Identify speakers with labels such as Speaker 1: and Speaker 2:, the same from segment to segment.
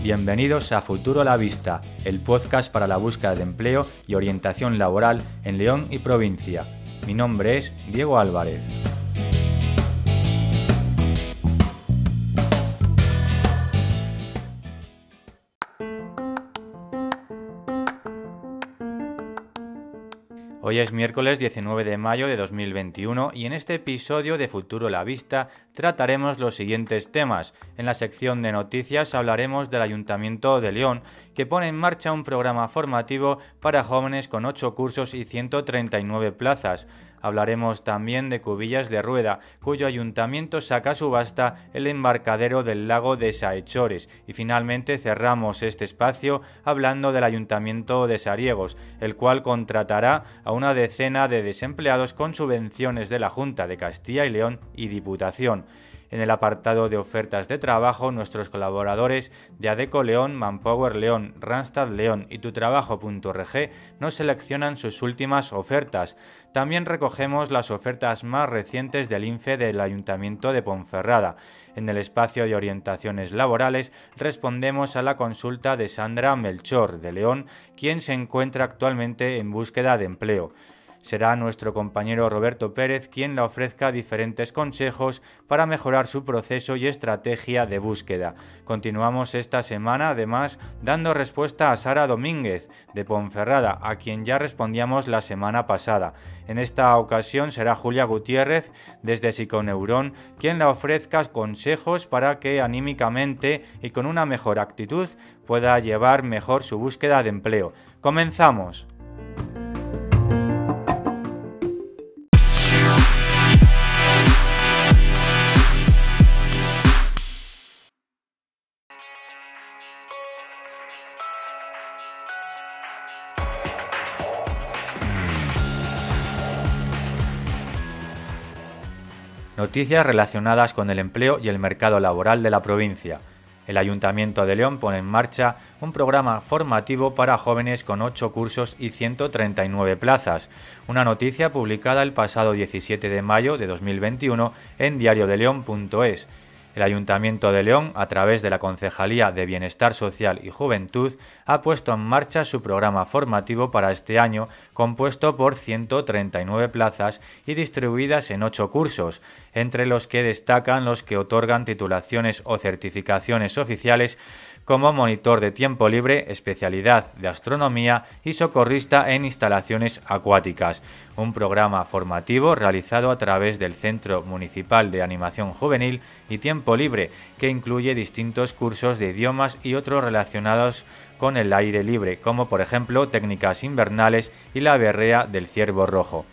Speaker 1: Bienvenidos a Futuro a la Vista, el podcast para la búsqueda de empleo y orientación laboral en León y provincia. Mi nombre es Diego Álvarez. Hoy es miércoles 19 de mayo de 2021 y en este episodio de Futuro la Vista trataremos los siguientes temas. En la sección de noticias hablaremos del Ayuntamiento de León, que pone en marcha un programa formativo para jóvenes con 8 cursos y 139 plazas. Hablaremos también de Cubillas de Rueda, cuyo ayuntamiento saca a subasta el embarcadero del lago de Saechores. Y finalmente cerramos este espacio hablando del ayuntamiento de Sariegos, el cual contratará a una decena de desempleados con subvenciones de la Junta de Castilla y León y Diputación. En el apartado de ofertas de trabajo, nuestros colaboradores de Adeco León, Manpower León, Randstad León y tutrabajo.org nos seleccionan sus últimas ofertas. También recogemos las ofertas más recientes del INFE del Ayuntamiento de Ponferrada. En el espacio de orientaciones laborales respondemos a la consulta de Sandra Melchor de León, quien se encuentra actualmente en búsqueda de empleo será nuestro compañero Roberto Pérez quien le ofrezca diferentes consejos para mejorar su proceso y estrategia de búsqueda. Continuamos esta semana además dando respuesta a Sara Domínguez de Ponferrada, a quien ya respondíamos la semana pasada. En esta ocasión será Julia Gutiérrez desde Psiconeurón quien le ofrezca consejos para que anímicamente y con una mejor actitud pueda llevar mejor su búsqueda de empleo. Comenzamos. Noticias relacionadas con el empleo y el mercado laboral de la provincia. El Ayuntamiento de León pone en marcha un programa formativo para jóvenes con 8 cursos y 139 plazas. Una noticia publicada el pasado 17 de mayo de 2021 en diariodeleón.es. El Ayuntamiento de León, a través de la Concejalía de Bienestar Social y Juventud, ha puesto en marcha su programa formativo para este año, compuesto por 139 plazas y distribuidas en ocho cursos, entre los que destacan los que otorgan titulaciones o certificaciones oficiales como monitor de tiempo libre, especialidad de astronomía y socorrista en instalaciones acuáticas. Un programa formativo realizado a través del Centro Municipal de Animación Juvenil y Tiempo Libre, que incluye distintos cursos de idiomas y otros relacionados con el aire libre, como por ejemplo técnicas invernales y la berrea del ciervo rojo.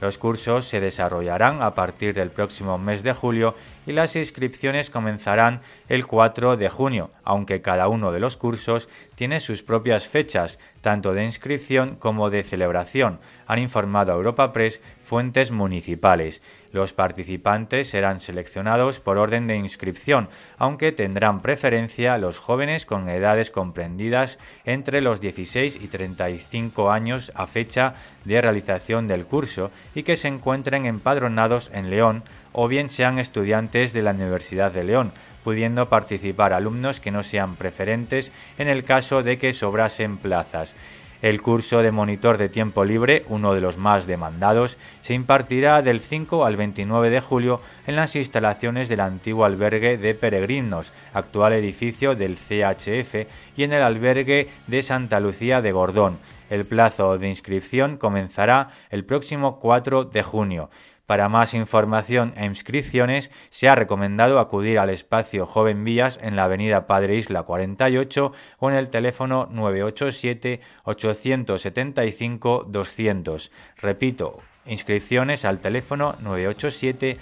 Speaker 1: Los cursos se desarrollarán a partir del próximo mes de julio y las inscripciones comenzarán el 4 de junio, aunque cada uno de los cursos tiene sus propias fechas, tanto de inscripción como de celebración, han informado a Europa Press fuentes municipales. Los participantes serán seleccionados por orden de inscripción, aunque tendrán preferencia los jóvenes con edades comprendidas entre los 16 y 35 años a fecha de realización del curso y que se encuentren empadronados en León o bien sean estudiantes de la Universidad de León, pudiendo participar alumnos que no sean preferentes en el caso de que sobrasen plazas. El curso de monitor de tiempo libre, uno de los más demandados, se impartirá del 5 al 29 de julio en las instalaciones del antiguo albergue de peregrinos, actual edificio del CHF, y en el albergue de Santa Lucía de Gordón. El plazo de inscripción comenzará el próximo 4 de junio. Para más información e inscripciones se ha recomendado acudir al espacio Joven Vías en la avenida Padre Isla 48 o en el teléfono 987 875 200. Repito, inscripciones al teléfono 987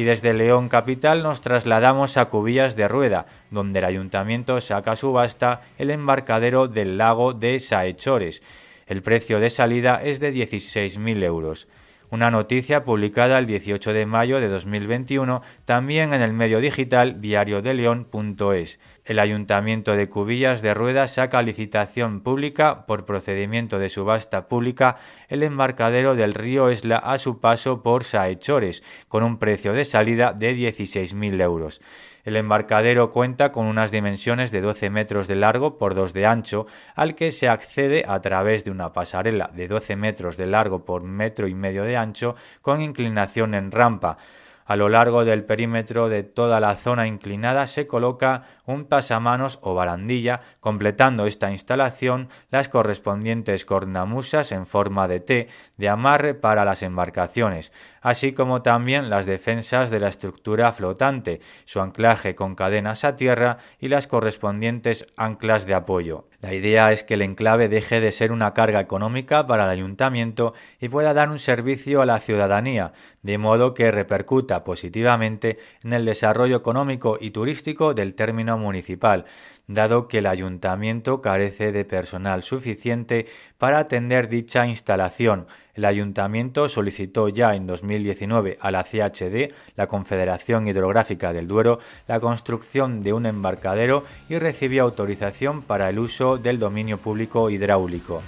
Speaker 1: y desde León Capital nos trasladamos a Cubillas de Rueda, donde el ayuntamiento saca subasta el embarcadero del lago de Saechores. El precio de salida es de 16.000 euros. Una noticia publicada el 18 de mayo de 2021 también en el medio digital diariodeleon.es. El Ayuntamiento de Cubillas de Rueda saca licitación pública por procedimiento de subasta pública el embarcadero del río Esla a su paso por Saechores, con un precio de salida de 16.000 euros. El embarcadero cuenta con unas dimensiones de 12 metros de largo por 2 de ancho, al que se accede a través de una pasarela de 12 metros de largo por metro y medio de ancho, con inclinación en rampa. A lo largo del perímetro de toda la zona inclinada se coloca un pasamanos o barandilla, completando esta instalación las correspondientes cornamusas en forma de T de amarre para las embarcaciones, así como también las defensas de la estructura flotante, su anclaje con cadenas a tierra y las correspondientes anclas de apoyo. La idea es que el enclave deje de ser una carga económica para el ayuntamiento y pueda dar un servicio a la ciudadanía, de modo que repercuta positivamente en el desarrollo económico y turístico del término municipal, dado que el ayuntamiento carece de personal suficiente para atender dicha instalación. El ayuntamiento solicitó ya en 2019 a la CHD, la Confederación Hidrográfica del Duero, la construcción de un embarcadero y recibió autorización para el uso del dominio público hidráulico.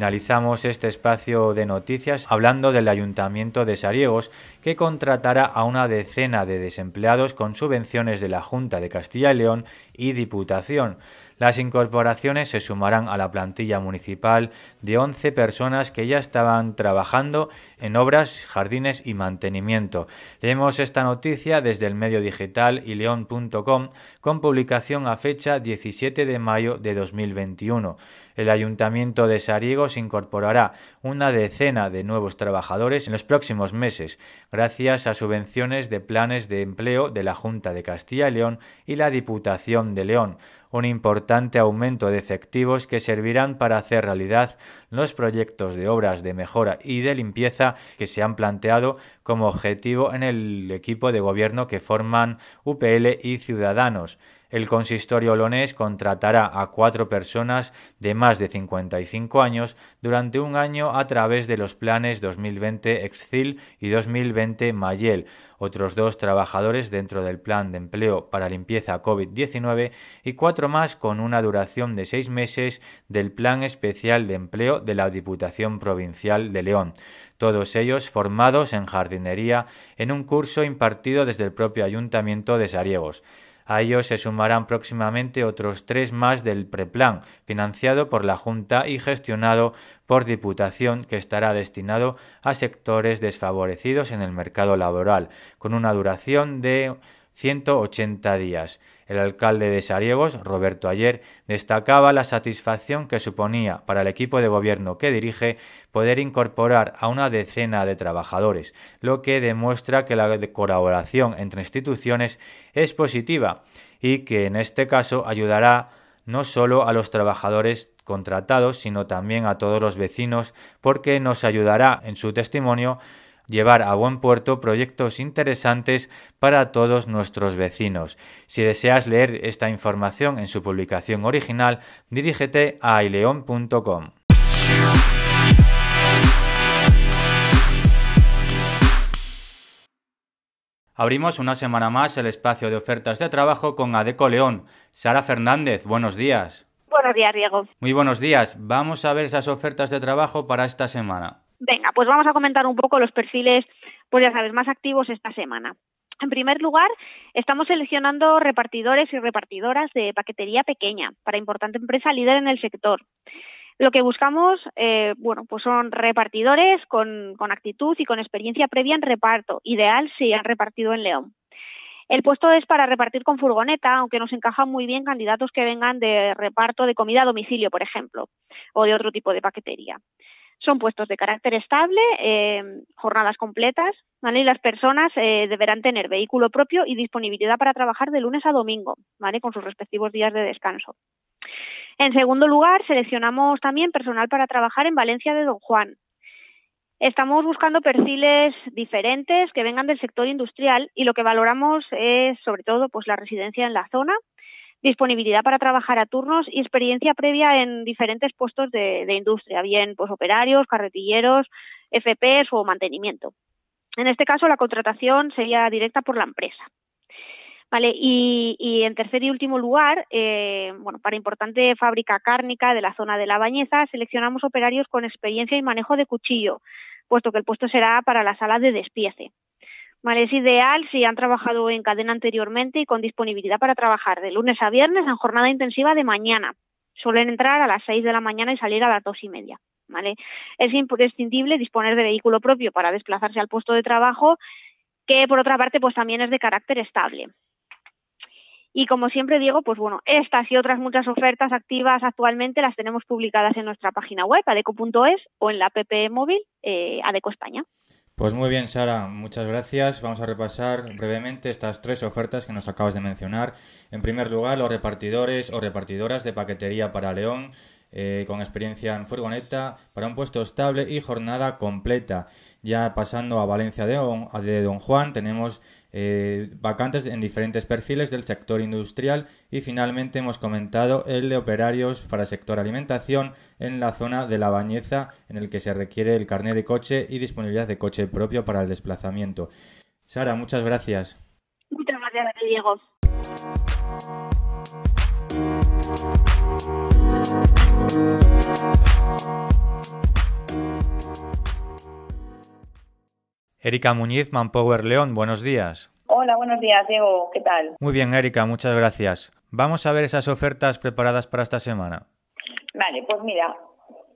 Speaker 1: Finalizamos este espacio de noticias hablando del Ayuntamiento de Sariegos, que contratará a una decena de desempleados con subvenciones de la Junta de Castilla y León y Diputación. Las incorporaciones se sumarán a la plantilla municipal de 11 personas que ya estaban trabajando en obras, jardines y mantenimiento. Leemos esta noticia desde el medio digital y león.com con publicación a fecha 17 de mayo de 2021 el Ayuntamiento de Sariegos incorporará una decena de nuevos trabajadores en los próximos meses, gracias a subvenciones de planes de empleo de la Junta de Castilla y León y la Diputación de León, un importante aumento de efectivos que servirán para hacer realidad los proyectos de obras de mejora y de limpieza que se han planteado como objetivo en el equipo de gobierno que forman UPL y Ciudadanos. El consistorio olonés contratará a cuatro personas de más de 55 años durante un año a través de los planes 2020 Excil y 2020 Mayel, otros dos trabajadores dentro del plan de empleo para limpieza COVID-19 y cuatro más con una duración de seis meses del plan especial de empleo de la Diputación Provincial de León todos ellos formados en jardinería en un curso impartido desde el propio Ayuntamiento de Sariegos. A ellos se sumarán próximamente otros tres más del preplan, financiado por la Junta y gestionado por Diputación, que estará destinado a sectores desfavorecidos en el mercado laboral, con una duración de 180 días. El alcalde de Sariegos, Roberto Ayer, destacaba la satisfacción que suponía para el equipo de gobierno que dirige poder incorporar a una decena de trabajadores, lo que demuestra que la colaboración entre instituciones es positiva y que en este caso ayudará no solo a los trabajadores contratados, sino también a todos los vecinos, porque nos ayudará en su testimonio llevar a buen puerto proyectos interesantes para todos nuestros vecinos. Si deseas leer esta información en su publicación original, dirígete a aileon.com. Abrimos una semana más el espacio de ofertas de trabajo con Adeco León. Sara Fernández, buenos días.
Speaker 2: Buenos días, Diego.
Speaker 1: Muy buenos días. Vamos a ver esas ofertas de trabajo para esta semana.
Speaker 2: Venga, pues vamos a comentar un poco los perfiles, pues ya sabes, más activos esta semana. En primer lugar, estamos seleccionando repartidores y repartidoras de paquetería pequeña para importante empresa líder en el sector. Lo que buscamos, eh, bueno, pues son repartidores con, con actitud y con experiencia previa en reparto, ideal si han repartido en León. El puesto es para repartir con furgoneta, aunque nos encajan muy bien candidatos que vengan de reparto de comida a domicilio, por ejemplo, o de otro tipo de paquetería. Son puestos de carácter estable, eh, jornadas completas, ¿vale? Y las personas eh, deberán tener vehículo propio y disponibilidad para trabajar de lunes a domingo, ¿vale? Con sus respectivos días de descanso. En segundo lugar, seleccionamos también personal para trabajar en Valencia de Don Juan. Estamos buscando perfiles diferentes que vengan del sector industrial y lo que valoramos es sobre todo pues la residencia en la zona, disponibilidad para trabajar a turnos y experiencia previa en diferentes puestos de, industria, bien pues operarios, carretilleros, FPs o mantenimiento. En este caso la contratación sería directa por la empresa. Vale, y, en tercer y último lugar, eh, bueno, para importante fábrica cárnica de la zona de La Bañeza, seleccionamos operarios con experiencia y manejo de cuchillo, puesto que el puesto será para la sala de despiece. Vale, es ideal si han trabajado en cadena anteriormente y con disponibilidad para trabajar de lunes a viernes en jornada intensiva de mañana. Suelen entrar a las seis de la mañana y salir a las dos y media. ¿vale? Es imprescindible disponer de vehículo propio para desplazarse al puesto de trabajo, que por otra parte pues también es de carácter estable. Y como siempre digo, pues bueno, estas y otras muchas ofertas activas actualmente las tenemos publicadas en nuestra página web, adeco.es, o en la app móvil eh, Adeco España.
Speaker 1: Pues muy bien, Sara, muchas gracias. Vamos a repasar brevemente estas tres ofertas que nos acabas de mencionar. En primer lugar, los repartidores o repartidoras de paquetería para León eh, con experiencia en furgoneta para un puesto estable y jornada completa. Ya pasando a Valencia de, Don Juan, tenemos eh, vacantes en diferentes perfiles del sector industrial y finalmente hemos comentado el de operarios para sector alimentación en la zona de La Bañeza en el que se requiere el carnet de coche y disponibilidad de coche propio para el desplazamiento. Sara, muchas gracias.
Speaker 2: Muchas gracias, Diego.
Speaker 1: Erika Muñiz, Manpower León, buenos días.
Speaker 3: Hola, buenos días, Diego, ¿qué tal?
Speaker 1: Muy bien, Erika, muchas gracias. Vamos a ver esas ofertas preparadas para esta semana.
Speaker 3: Vale, pues mira,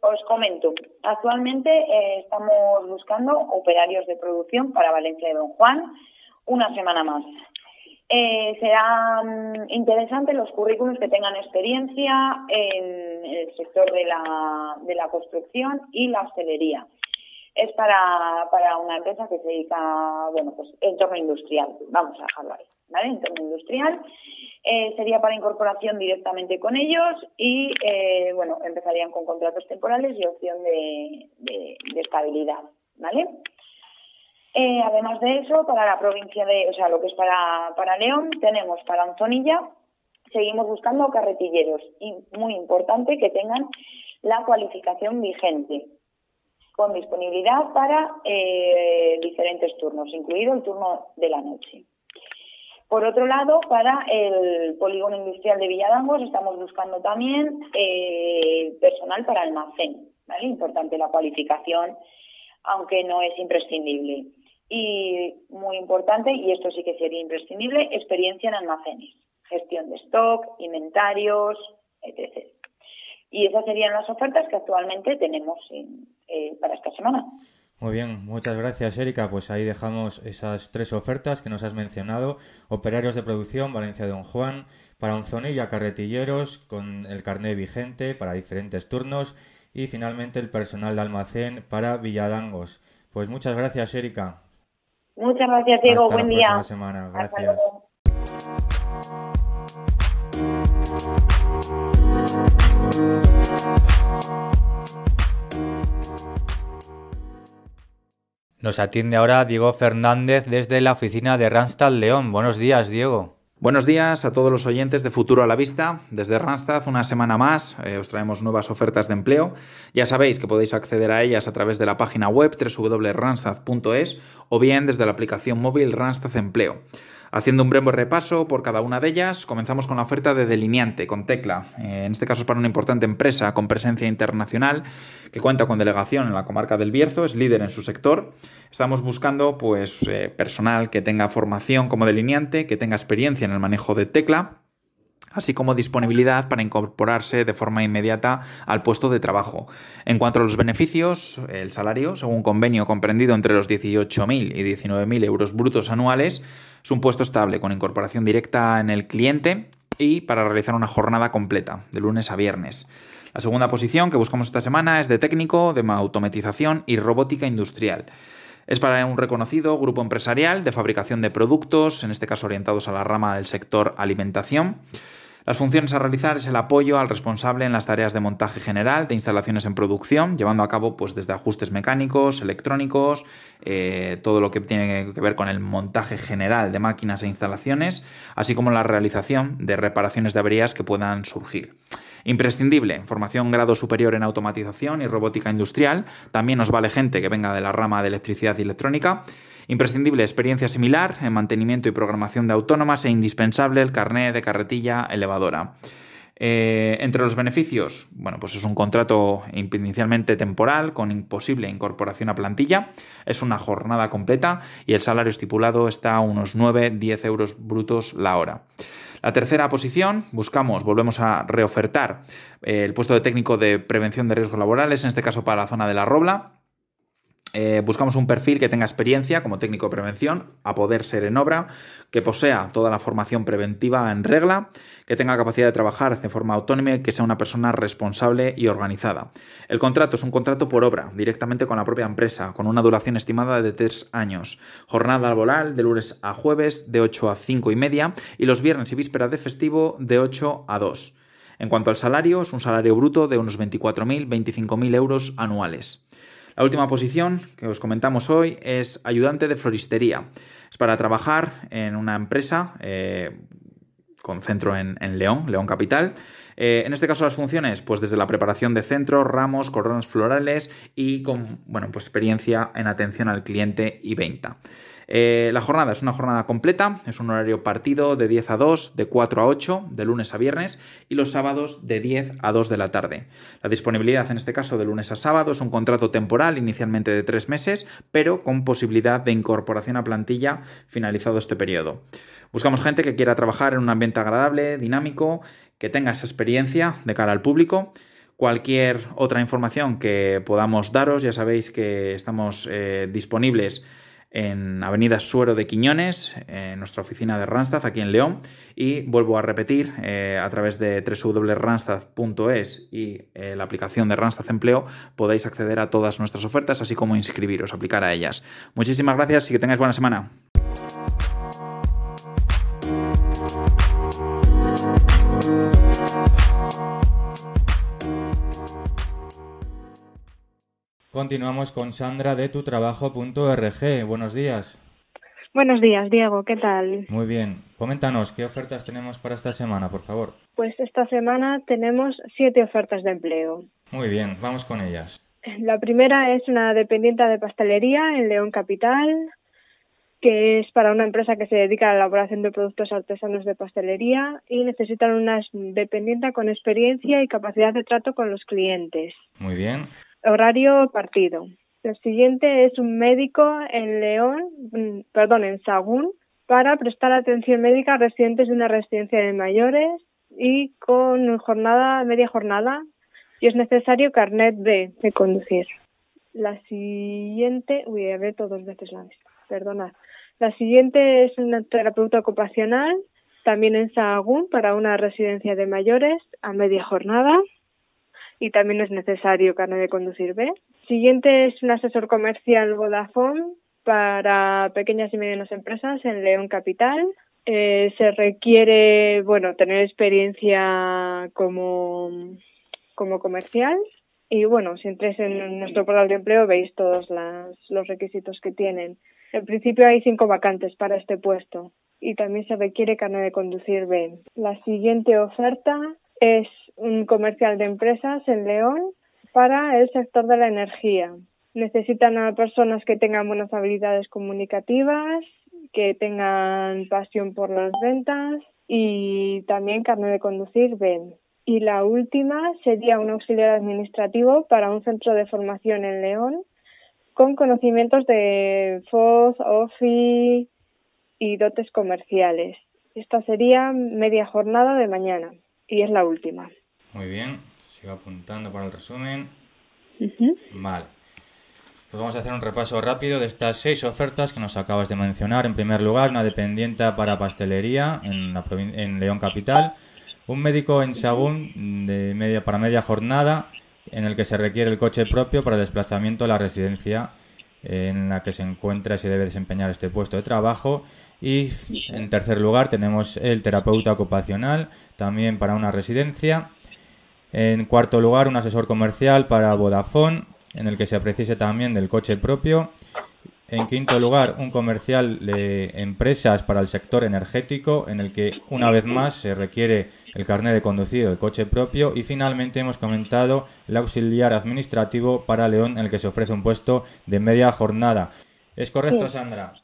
Speaker 3: os comento. Actualmente eh, estamos buscando operarios de producción para Valencia de Don Juan una semana más. Eh, será mm, interesante los currículos que tengan experiencia en el sector de la, de la construcción y la hostelería. Es para, para una empresa que se dedica, bueno, pues entorno industrial, vamos a dejarlo ahí, ¿vale? Entorno industrial. Eh, sería para incorporación directamente con ellos y, eh, bueno, empezarían con contratos temporales y opción de, de estabilidad, ¿vale? Eh, además de eso, para la provincia de, o sea, lo que es para, para León, tenemos para Anzonilla, seguimos buscando carretilleros y muy importante que tengan la cualificación vigente con disponibilidad para eh, diferentes turnos, incluido el turno de la noche. Por otro lado, para el polígono industrial de Villadangos estamos buscando también eh, personal para almacén, ¿vale? Importante la cualificación, aunque no es imprescindible y muy importante, y esto sí que sería imprescindible, experiencia en almacenes, gestión de stock, inventarios, etc. Y esas serían las ofertas que actualmente tenemos eh, para esta semana.
Speaker 1: Muy bien, muchas gracias Erika. Pues ahí dejamos esas tres ofertas que nos has mencionado. Operarios de producción, Valencia Don Juan, para Onzonilla, carretilleros con el carnet vigente para diferentes turnos y finalmente el personal de almacén para Villadangos. Pues muchas gracias Erika.
Speaker 3: Muchas gracias, Diego. Buen día.
Speaker 1: semana. Gracias. Nos atiende ahora Diego Fernández desde la oficina de Randstad León. Buenos días, Diego.
Speaker 4: Buenos días a todos los oyentes de Futuro a la Vista. Desde Randstad, una semana más, eh, os traemos nuevas ofertas de empleo. Ya sabéis que podéis acceder a ellas a través de la página web www.randstad.es o bien desde la aplicación móvil Randstad Empleo. Haciendo un breve repaso por cada una de ellas, comenzamos con la oferta de delineante con Tecla. Eh, en este caso es para una importante empresa con presencia internacional que cuenta con delegación en la comarca del Bierzo, es líder en su sector. Estamos buscando pues, eh, personal que tenga formación como delineante, que tenga experiencia en el manejo de Tecla así como disponibilidad para incorporarse de forma inmediata al puesto de trabajo. En cuanto a los beneficios, el salario, según convenio comprendido entre los 18.000 y 19.000 euros brutos anuales, es un puesto estable con incorporación directa en el cliente y para realizar una jornada completa, de lunes a viernes. La segunda posición que buscamos esta semana es de técnico de automatización y robótica industrial. Es para un reconocido grupo empresarial de fabricación de productos, en este caso orientados a la rama del sector alimentación. Las funciones a realizar es el apoyo al responsable en las tareas de montaje general de instalaciones en producción, llevando a cabo pues, desde ajustes mecánicos, electrónicos, eh, todo lo que tiene que ver con el montaje general de máquinas e instalaciones, así como la realización de reparaciones de averías que puedan surgir. Imprescindible, formación grado superior en automatización y robótica industrial, también nos vale gente que venga de la rama de electricidad y electrónica. Imprescindible experiencia similar en mantenimiento y programación de autónomas e indispensable el carné de carretilla elevadora. Eh, entre los beneficios, bueno, pues es un contrato inicialmente temporal con imposible incorporación a plantilla, es una jornada completa y el salario estipulado está a unos 9-10 euros brutos la hora. La tercera posición, buscamos, volvemos a reofertar eh, el puesto de técnico de prevención de riesgos laborales, en este caso para la zona de la Robla. Eh, buscamos un perfil que tenga experiencia como técnico de prevención, a poder ser en obra, que posea toda la formación preventiva en regla, que tenga capacidad de trabajar de forma autónoma que sea una persona responsable y organizada. El contrato es un contrato por obra, directamente con la propia empresa, con una duración estimada de tres años. Jornada laboral de lunes a jueves de 8 a 5 y media y los viernes y vísperas de festivo de 8 a 2. En cuanto al salario, es un salario bruto de unos 24.000, 25.000 euros anuales. La última posición que os comentamos hoy es ayudante de floristería. Es para trabajar en una empresa eh, con centro en, León, León Capital. Eh, en este caso las funciones, pues desde la preparación de centros, ramos, coronas florales y con bueno, pues experiencia en atención al cliente y venta. Eh, la jornada es una jornada completa, es un horario partido de 10 a 2, de 4 a 8, de lunes a viernes y los sábados de 10 a 2 de la tarde. La disponibilidad en este caso de lunes a sábado es un contrato temporal inicialmente de 3 meses, pero con posibilidad de incorporación a plantilla finalizado este periodo. Buscamos gente que quiera trabajar en un ambiente agradable, dinámico, que tenga esa experiencia de cara al público. Cualquier otra información que podamos daros, ya sabéis que estamos eh, disponibles en Avenida Suero de Quiñones, en nuestra oficina de Randstad aquí en León. Y vuelvo a repetir, eh, a través de www.randstad.es y eh, la aplicación de Randstad Empleo podéis acceder a todas nuestras ofertas, así como inscribiros, aplicar a ellas. Muchísimas gracias y que tengáis buena semana.
Speaker 1: Continuamos con Sandra de tutrabajo.org. Buenos días.
Speaker 5: Buenos días, Diego. ¿Qué tal?
Speaker 1: Muy bien. Coméntanos, ¿qué ofertas tenemos para esta semana, por favor?
Speaker 5: Pues esta semana tenemos siete ofertas de empleo.
Speaker 1: Muy bien, vamos con ellas.
Speaker 5: La primera es una dependiente de pastelería en León Capital, que es para una empresa que se dedica a la elaboración de productos artesanos de pastelería y necesitan una dependiente con experiencia y capacidad de trato con los clientes.
Speaker 1: Muy bien.
Speaker 5: Horario partido. El siguiente es un médico en León, mm, perdón, en Sagún, para prestar atención médica a residentes de una residencia de mayores y con jornada, media jornada, y es necesario carnet B de conducir. La siguiente, uy, he abierto dos veces la vista, perdonad. La siguiente es una terapeuta ocupacional, también en Sahagún, para una residencia de mayores a media jornada y también es necesario carnet de conducir B. Siguiente es un asesor comercial Vodafone para pequeñas y medianas empresas en León Capital. Eh, se requiere, bueno, tener experiencia como, como comercial y bueno, si entréis en nuestro portal de empleo veis todos los requisitos que tienen. En principio hay cinco vacantes para este puesto y también se requiere carnet de conducir B. La siguiente oferta es un comercial de empresas en León para el sector de la energía. Necesitan a personas que tengan buenas habilidades comunicativas, que tengan pasión por las ventas y también carne de conducir ven. Y la última sería un auxiliar administrativo para un centro de formación en León con conocimientos de FOZ, OFI y dotes comerciales. Esta sería media jornada de mañana y es la última.
Speaker 1: Muy bien, sigo apuntando para el resumen. Vale. Pues vamos a hacer un repaso rápido de estas seis ofertas que nos acabas de mencionar. En primer lugar, una dependiente para pastelería en, en León Capital, un médico en Sagún de media para media jornada en el que se requiere el coche propio para el desplazamiento a la residencia en la que se encuentra y se debe desempeñar este puesto de trabajo. Y en tercer lugar tenemos el terapeuta ocupacional, también para una residencia. En cuarto lugar, un asesor comercial para Vodafone, en el que se precise también del coche propio. En quinto lugar, un comercial de empresas para el sector energético, en el que una vez más se requiere el carnet de conducir el coche propio. Y finalmente hemos comentado el auxiliar administrativo para León, en el que se ofrece un puesto de media jornada. ¿Es correcto, Sandra?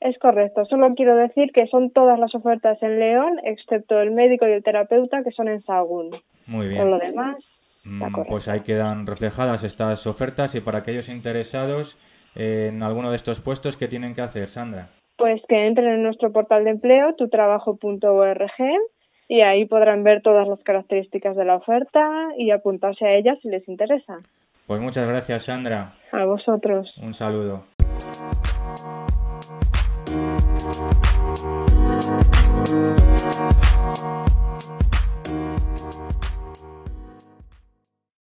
Speaker 5: Es correcto. Solo quiero decir que son todas las ofertas en León, excepto el médico y el terapeuta, que son en Sagún.
Speaker 1: Muy bien.
Speaker 5: Por lo demás.
Speaker 1: Mm, pues ahí quedan reflejadas estas ofertas y para aquellos interesados en alguno de estos puestos, ¿qué tienen que hacer, Sandra?
Speaker 5: Pues que entren en nuestro portal de empleo, tutrabajo.org, y ahí podrán ver todas las características de la oferta y apuntarse a ellas si les interesa.
Speaker 1: Pues muchas gracias, Sandra.
Speaker 5: A vosotros.
Speaker 1: Un saludo.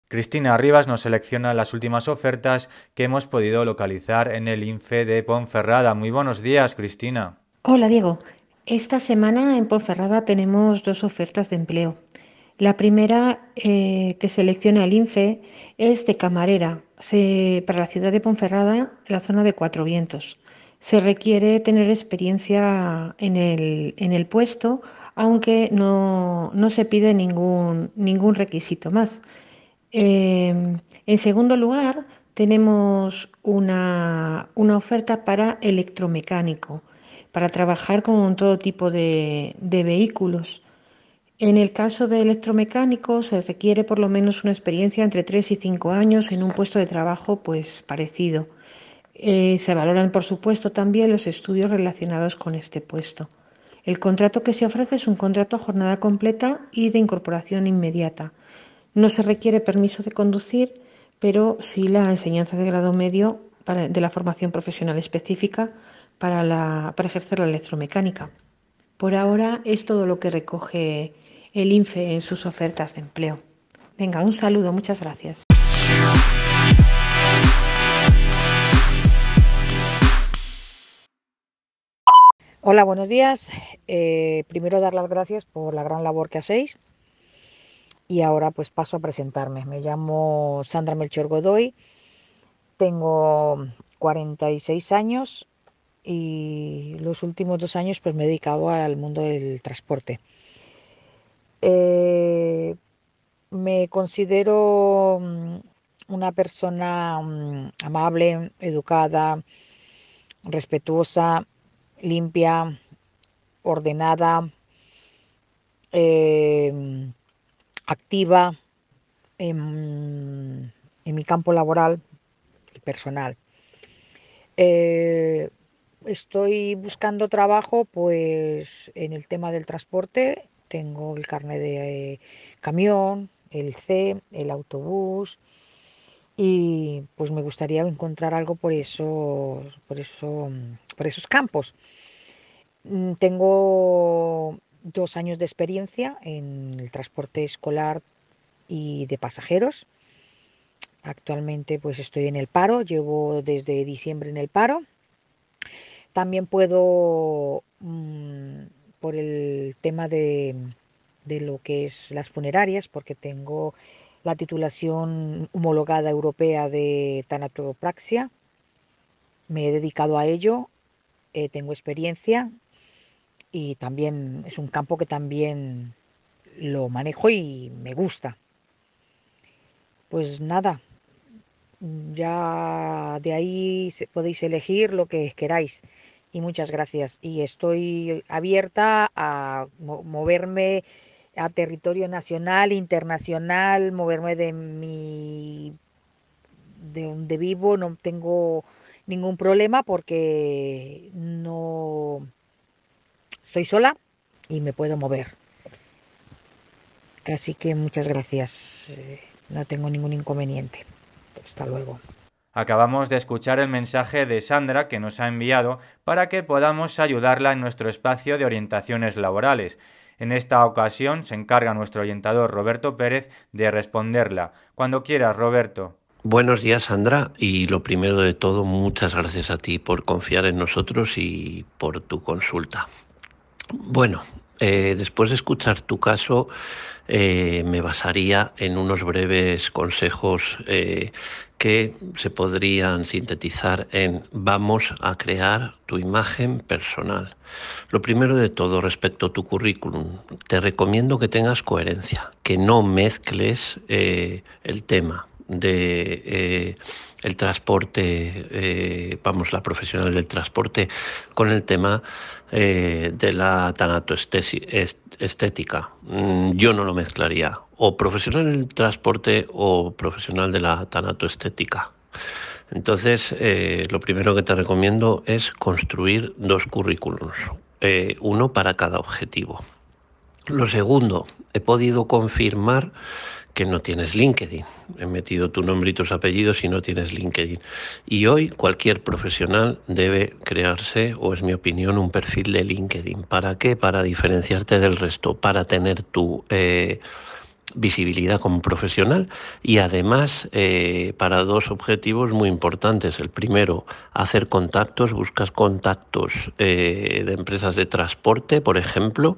Speaker 1: Cristina Rivas nos selecciona las últimas ofertas que hemos podido localizar en el INFE de Ponferrada. Muy buenos días, Cristina.
Speaker 6: Hola, Diego. Esta semana en Ponferrada tenemos dos ofertas de empleo. La primera eh, que selecciona el INFE es de camarera para la ciudad de Ponferrada, la zona de Cuatro Vientos. Se requiere tener experiencia en el, puesto, aunque no, se pide ningún requisito más. Em, en segundo lugar, tenemos una, oferta para electromecánico, para trabajar con todo tipo de, vehículos. En el caso de electromecánico se requiere por lo menos una experiencia entre 3 y 5 años en un puesto de trabajo pues parecido. Eh, se valoran por supuesto también los estudios relacionados con este puesto. El contrato que se ofrece es un contrato a jornada completa y de incorporación inmediata. No se requiere permiso de conducir, pero sí la enseñanza de grado medio de la formación profesional específica para, ejercer la electromecánica. Por ahora es todo lo que recoge el INFE en sus ofertas de empleo. Venga, un saludo, muchas gracias.
Speaker 7: Hola, buenos días. Eh, primero dar las gracias por la gran labor que hacéis y ahora pues paso a presentarme. Me llamo Sandra Melchor Godoy, tengo 46 años y los últimos dos años pues me he dedicado al mundo del transporte. Eh, me considero mm, una persona mm, amable, educada, respetuosa, limpia, ordenada, eh, activa en, mi campo laboral y personal. Eh, estoy buscando trabajo pues en el tema del transporte. Tengo el carnet de eh, camión, el C, el autobús y pues me gustaría encontrar algo por esos, por eso, por esos campos. Mm, tengo dos años de experiencia en el transporte escolar y de pasajeros. Actualmente pues estoy en el paro, llevo desde diciembre en el paro. También puedo, mm, por el tema de, de lo que es las funerarias, porque tengo la titulación homologada europea de tanatopraxia, me he dedicado a ello, eh, tengo experiencia y también es un campo que también lo manejo y me gusta. Pues nada, ya de ahí podéis elegir lo que queráis y muchas gracias. Y estoy abierta a moverme a territorio nacional, internacional, moverme de mi de donde vivo, no tengo ningún problema porque no soy sola y me puedo mover. Así que muchas gracias. Eh, no tengo ningún inconveniente. Hasta luego.
Speaker 1: Acabamos de escuchar el mensaje de Sandra que nos ha enviado para que podamos ayudarla en nuestro espacio de orientaciones laborales. En esta ocasión se encarga nuestro orientador Roberto Pérez de responderla. Cuando quieras, Roberto.
Speaker 8: Buenos días, Sandra. Y lo primero de todo, muchas gracias a ti por confiar en nosotros y por tu consulta. Bueno, eh, después de escuchar tu caso, eh, me basaría en unos breves consejos eh, que se podrían sintetizar en vamos a crear tu imagen personal. Lo primero de todo, respecto a tu currículum, te recomiendo que tengas coherencia, que no mezcles el tema de el transporte, eh, vamos, la profesional del transporte, con el tema eh, de la tanatoestética. Mm, yo no lo mezclaría, o profesional del transporte o profesional de la tanatoestética. Entonces, lo primero que te recomiendo es construir dos currículums, uno para cada objetivo. Lo segundo, he podido confirmar que no tienes LinkedIn. He metido tu nombre y tus apellidos y no tienes LinkedIn. Y hoy cualquier profesional debe crearse, o es mi opinión, un perfil de LinkedIn. ¿Para qué? Para diferenciarte del resto, para tener tu... Eh, visibilidad como profesional y además eh, para dos objetivos muy importantes. El primero, hacer contactos, buscas contactos eh, de empresas de transporte, por ejemplo,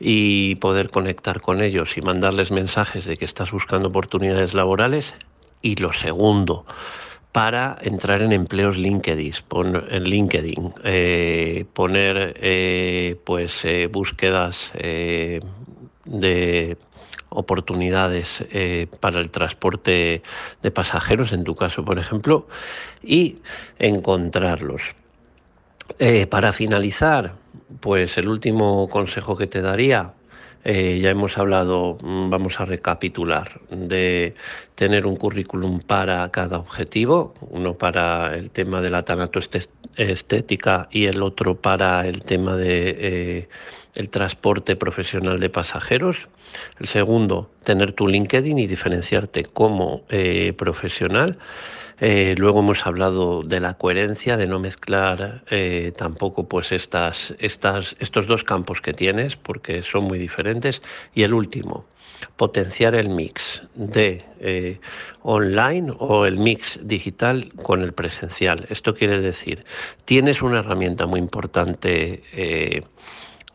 Speaker 8: y poder conectar con ellos y mandarles mensajes de que estás buscando oportunidades laborales. Y lo segundo, para entrar en empleos LinkedIn, en LinkedIn, eh, poner pues búsquedas de oportunidades eh, para el transporte de pasajeros, en tu caso, por ejemplo, y encontrarlos. Eh, para finalizar, pues el último consejo que te daría, eh, ya hemos hablado, mm, vamos a recapitular, de tener un currículum para cada objetivo, uno para el tema de la tanatoestética y el otro para el tema de el transporte profesional de pasajeros. El segundo, tener tu LinkedIn y diferenciarte como eh, profesional. Eh, luego hemos hablado de la coherencia, de no mezclar eh, tampoco pues estos dos campos que tienes, porque son muy diferentes. Y el último, potenciar el mix de online o el mix digital con el presencial. Esto quiere decir, tienes una herramienta muy importante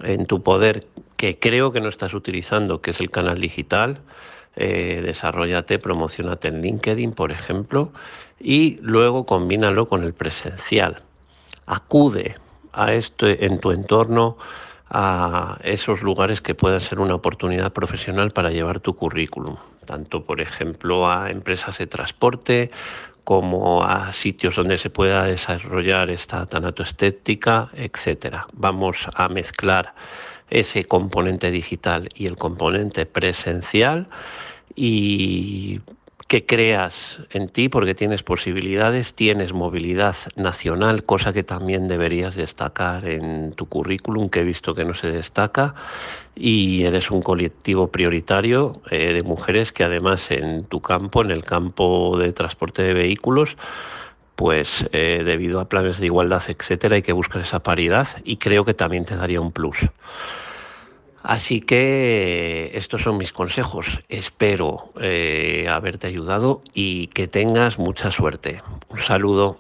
Speaker 8: en tu poder que creo que no estás utilizando, que es el canal digital. Eh, desarrollate, promocionate en LinkedIn, por ejemplo, y luego combínalo con el presencial. Acude a esto en tu entorno a esos lugares que puedan ser una oportunidad profesional para llevar tu currículum, tanto por ejemplo a empresas de transporte como a sitios donde se pueda desarrollar esta tanatoestética, etcétera. Vamos a mezclar ese componente digital y el componente presencial y que creas en ti porque tienes posibilidades, tienes movilidad nacional, cosa que también deberías destacar en tu currículum, que he visto que no se destaca, y eres un colectivo prioritario eh, de mujeres que además en tu campo, en el campo de transporte de vehículos, pues eh, debido a planes de igualdad, etcétera, hay que buscar esa paridad y creo que también te daría un plus. Así que estos son mis consejos. Espero eh, haberte ayudado y que tengas mucha suerte. Un saludo.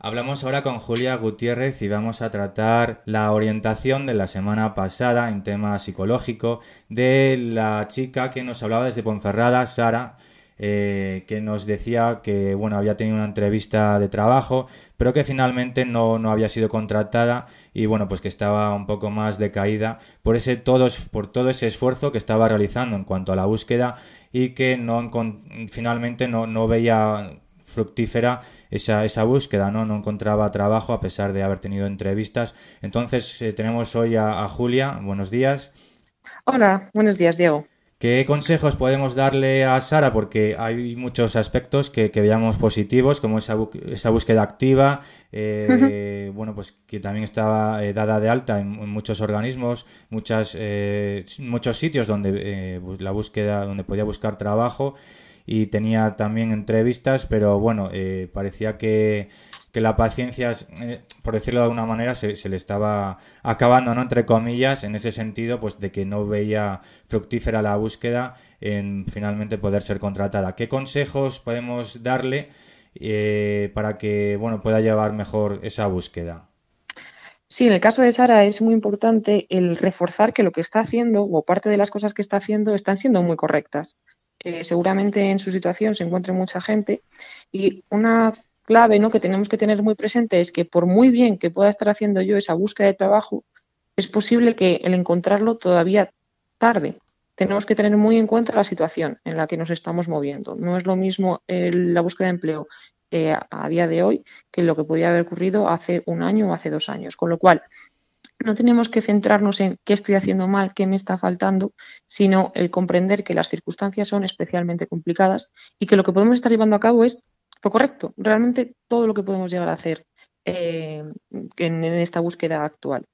Speaker 1: Hablamos ahora con Julia Gutiérrez y vamos a tratar la orientación de la semana pasada en tema psicológico de la chica que nos hablaba desde Ponferrada, Sara, eh, que nos decía que bueno había tenido una entrevista de trabajo pero que finalmente no, había sido contratada y bueno pues que estaba un poco más decaída por ese todos por todo ese esfuerzo que estaba realizando en cuanto a la búsqueda y que no finalmente no, veía fructífera esa, esa búsqueda, ¿no? No encontraba trabajo a pesar de haber tenido entrevistas. Entonces eh, tenemos hoy a, a Julia. Buenos días.
Speaker 9: Hola, buenos días, Diego.
Speaker 1: ¿Qué consejos podemos darle a Sara? Porque hay muchos aspectos que, veamos positivos, como esa, esa búsqueda activa, eh, bueno, pues que también estaba eh, dada de alta en, muchos organismos, muchas, eh, muchos sitios donde la búsqueda, donde podía buscar trabajo y tenía también entrevistas, pero bueno, parecía que, que la paciencia, eh, por decirlo de alguna manera, se, se, le estaba acabando, ¿no? Entre comillas, en ese sentido, pues de que no veía fructífera la búsqueda en finalmente poder ser contratada. ¿Qué consejos podemos darle eh, para que, bueno, pueda llevar mejor esa búsqueda?
Speaker 9: Sí, en el caso de Sara es muy importante el reforzar que lo que está haciendo o parte de las cosas que está haciendo están siendo muy correctas. Eh, seguramente en su situación se encuentre mucha gente y una clave ¿no? que tenemos que tener muy presente es que por muy bien que pueda estar haciendo yo esa búsqueda de trabajo, es posible que el encontrarlo todavía tarde. Tenemos que tener muy en cuenta la situación en la que nos estamos moviendo. No es lo mismo la búsqueda de empleo eh, a día de hoy que lo que podía haber ocurrido hace un año o hace dos años. Con lo cual, no tenemos que centrarnos en qué estoy haciendo mal, qué me está faltando, sino el comprender que las circunstancias son especialmente complicadas y que lo que podemos estar llevando a cabo es lo correcto, realmente todo lo que podemos llegar a hacer eh, en, esta búsqueda actual.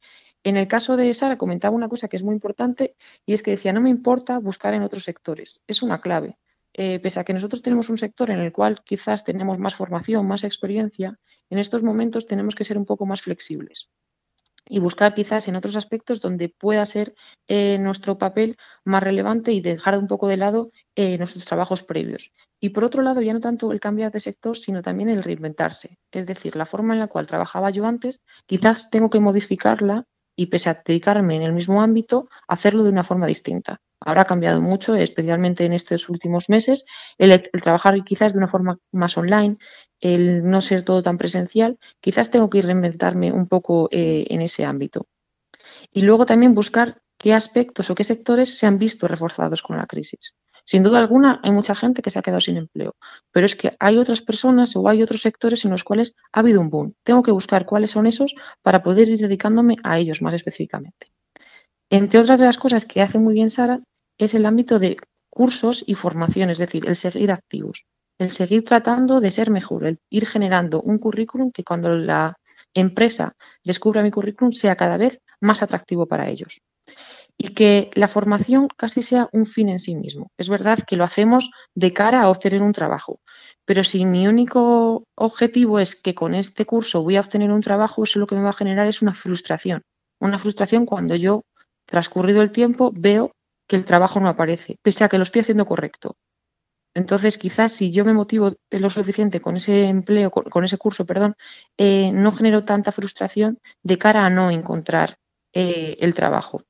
Speaker 9: En el caso de Sara comentaba una cosa que es muy importante y es que decía, no me importa buscar en otros sectores, es una clave. Eh, pese a que nosotros tenemos un sector en el cual quizás tenemos más formación, más experiencia, en estos momentos tenemos que ser un poco más flexibles y buscar quizás en otros aspectos donde pueda ser eh, nuestro papel más relevante y dejar un poco de lado eh, nuestros trabajos previos. Y por otro lado, ya no tanto el cambiar de sector, sino también el reinventarse. Es decir, la forma en la cual trabajaba yo antes, quizás tengo que modificarla y pese a dedicarme en el mismo ámbito, hacerlo de una forma distinta. Ahora ha cambiado mucho, especialmente en estos últimos meses, el, trabajar quizás de una forma más online, el no ser todo tan presencial, quizás tengo que reinventarme un poco eh, en ese ámbito. Y luego también buscar qué aspectos o qué sectores se han visto reforzados con la crisis. Sin duda alguna, hay mucha gente que se ha quedado sin empleo, pero es que hay otras personas o hay otros sectores en los cuales ha habido un boom. Tengo que buscar cuáles son esos para poder ir dedicándome a ellos más específicamente. Entre otras de las cosas que hace muy bien Sara es el ámbito de cursos y formación, es decir, el seguir activos, el seguir tratando de ser mejor, el ir generando un currículum que cuando la empresa descubra mi currículum sea cada vez más atractivo para ellos y que la formación casi sea un fin en sí mismo. Es verdad que lo hacemos de cara a obtener un trabajo, pero si mi único objetivo es que con este curso voy a obtener un trabajo, eso lo que me va a generar es una frustración. Una frustración cuando yo, transcurrido el tiempo, veo que el trabajo no aparece, pese a que lo estoy haciendo correcto. Entonces, quizás si yo me motivo lo suficiente con ese empleo, con, ese curso, perdón, eh, no genero tanta frustración de cara a no encontrar eh, el trabajo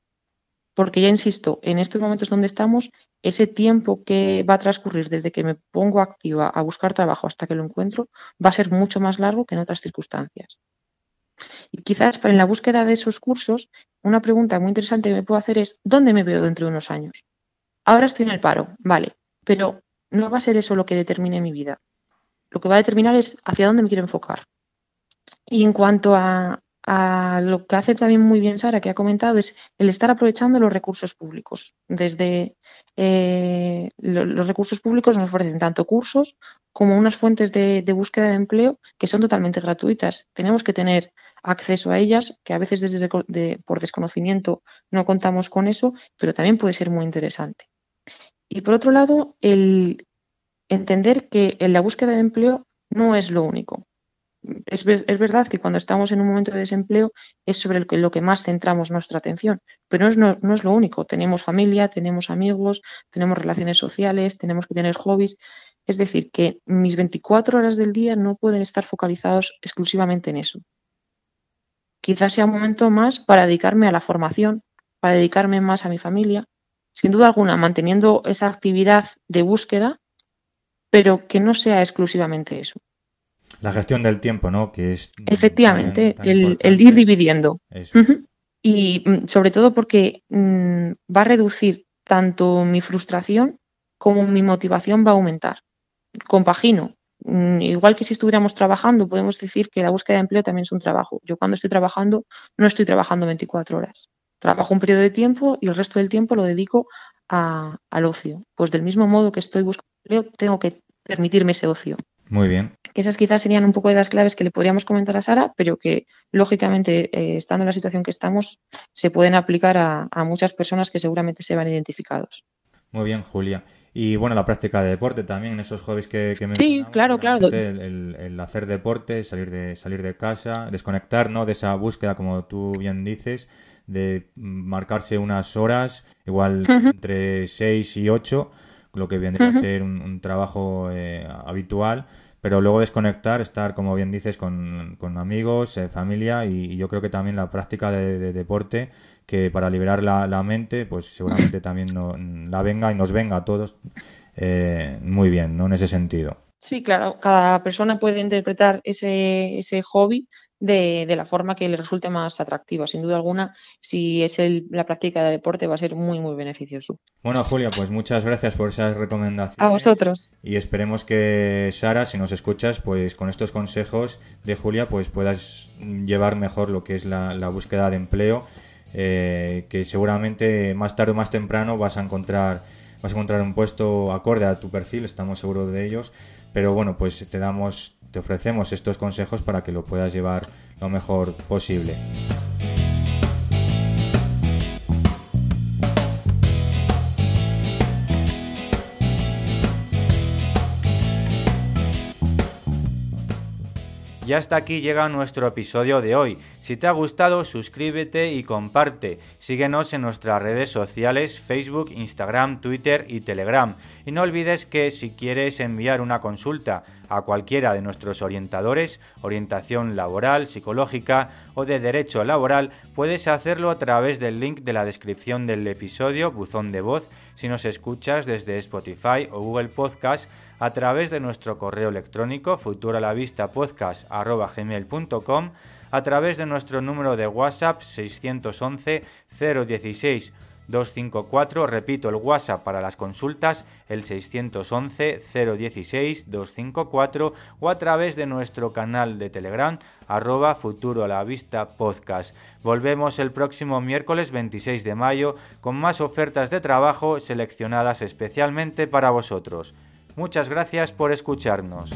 Speaker 9: porque ya insisto, en estos momentos donde estamos, ese tiempo que va a transcurrir desde que me pongo activa a buscar trabajo hasta que lo encuentro va a ser mucho más largo que en otras circunstancias. Y quizás en la búsqueda de esos cursos, una pregunta muy interesante que me puedo hacer es, ¿dónde me veo dentro de unos años? Ahora estoy en el paro, vale, pero no va a ser eso lo que determine mi vida. Lo que va a determinar es hacia dónde me quiero enfocar. Y en cuanto a, lo que hace también muy bien Sara, que ha comentado, es el estar aprovechando los recursos públicos. Desde eh, los recursos públicos nos ofrecen tanto cursos como unas fuentes de, búsqueda de empleo que son totalmente gratuitas. Tenemos que tener acceso a ellas, que a veces desde por desconocimiento no contamos con eso, pero también puede ser muy interesante. Y por otro lado, el entender que en la búsqueda de empleo no es lo único es, verdad que cuando estamos en un momento de desempleo es sobre lo que, más centramos nuestra atención, pero no, no es lo único. Tenemos familia, tenemos amigos, tenemos relaciones sociales, tenemos que tener hobbies. Es decir, que mis 24 horas del día no pueden estar focalizados exclusivamente en eso. Quizás sea un momento más para dedicarme a la formación, para dedicarme más a mi familia, sin duda alguna manteniendo esa actividad de búsqueda, pero que no sea exclusivamente eso.
Speaker 1: La gestión del tiempo, ¿no? Que es
Speaker 9: Efectivamente, el, ir dividiendo. Y mm, sobre todo porque mm, va a reducir tanto mi frustración como mi motivación va a aumentar. Compagino. Mm, igual que si estuviéramos trabajando, podemos decir que la búsqueda de empleo también es un trabajo. Yo cuando estoy trabajando no estoy trabajando 24 horas. Trabajo un periodo de tiempo y el resto del tiempo lo dedico al ocio. Pues del mismo modo que estoy buscando empleo, tengo que permitirme ese ocio.
Speaker 1: Muy bien.
Speaker 9: Que esas quizás serían un poco de las claves que le podríamos comentar a Sara, pero que lógicamente, eh, estando en la situación que estamos, se pueden aplicar a, muchas personas que seguramente se van identificados.
Speaker 1: Muy bien, Julia. Y bueno, la práctica de deporte también, esos hobbies que, que
Speaker 9: Sí, claro, claro.
Speaker 1: El, el, hacer deporte, salir de, salir de casa, desconectar, ¿no? De esa búsqueda, como tú bien dices, de marcarse unas horas, igual entre 6 y 8, lo que vendría a ser un, trabajo eh, habitual, pero luego desconectar, estar, como bien dices, con, con amigos, eh, familia y, yo creo que también la práctica de, deporte, que para liberar la, la, mente, pues seguramente también no, la venga y nos venga a todos eh, muy bien, ¿no? En ese sentido.
Speaker 9: Sí, claro, cada persona puede interpretar ese, ese hobby de, de, la forma que le resulte más atractiva. Sin duda alguna, si es el, la práctica de deporte, va a ser muy, muy beneficioso.
Speaker 1: Bueno, Julia, pues muchas gracias por esas recomendaciones.
Speaker 9: A vosotros.
Speaker 1: Y esperemos que Sara, si nos escuchas, pues con estos consejos de Julia, pues puedas llevar mejor lo que es la, la búsqueda de empleo, eh, que seguramente más tarde o más temprano vas a encontrar vas a encontrar un puesto acorde a tu perfil, estamos seguros de ellos, pero bueno, pues te damos te ofrecemos estos consejos para que lo puedas llevar lo mejor posible. Y hasta aquí llega nuestro episodio de hoy. Si te ha gustado, suscríbete y comparte. Síguenos en nuestras redes sociales, Facebook, Instagram, Twitter y Telegram. Y no olvides que si quieres enviar una consulta a cualquiera de nuestros orientadores, orientación laboral, psicológica o de derecho laboral, puedes hacerlo a través del link de la descripción del episodio, buzón de voz, si nos escuchas desde Spotify o Google Podcast, a través de nuestro correo electrónico futuralavistapodcast.com, a través de nuestro número de WhatsApp 611 016 254, repito el WhatsApp para las consultas, el 611 016 254 o a través de nuestro canal de Telegram arroba futuro a la vista podcast. Volvemos el próximo miércoles 26 de mayo con más ofertas de trabajo seleccionadas especialmente para vosotros. Muchas gracias por escucharnos.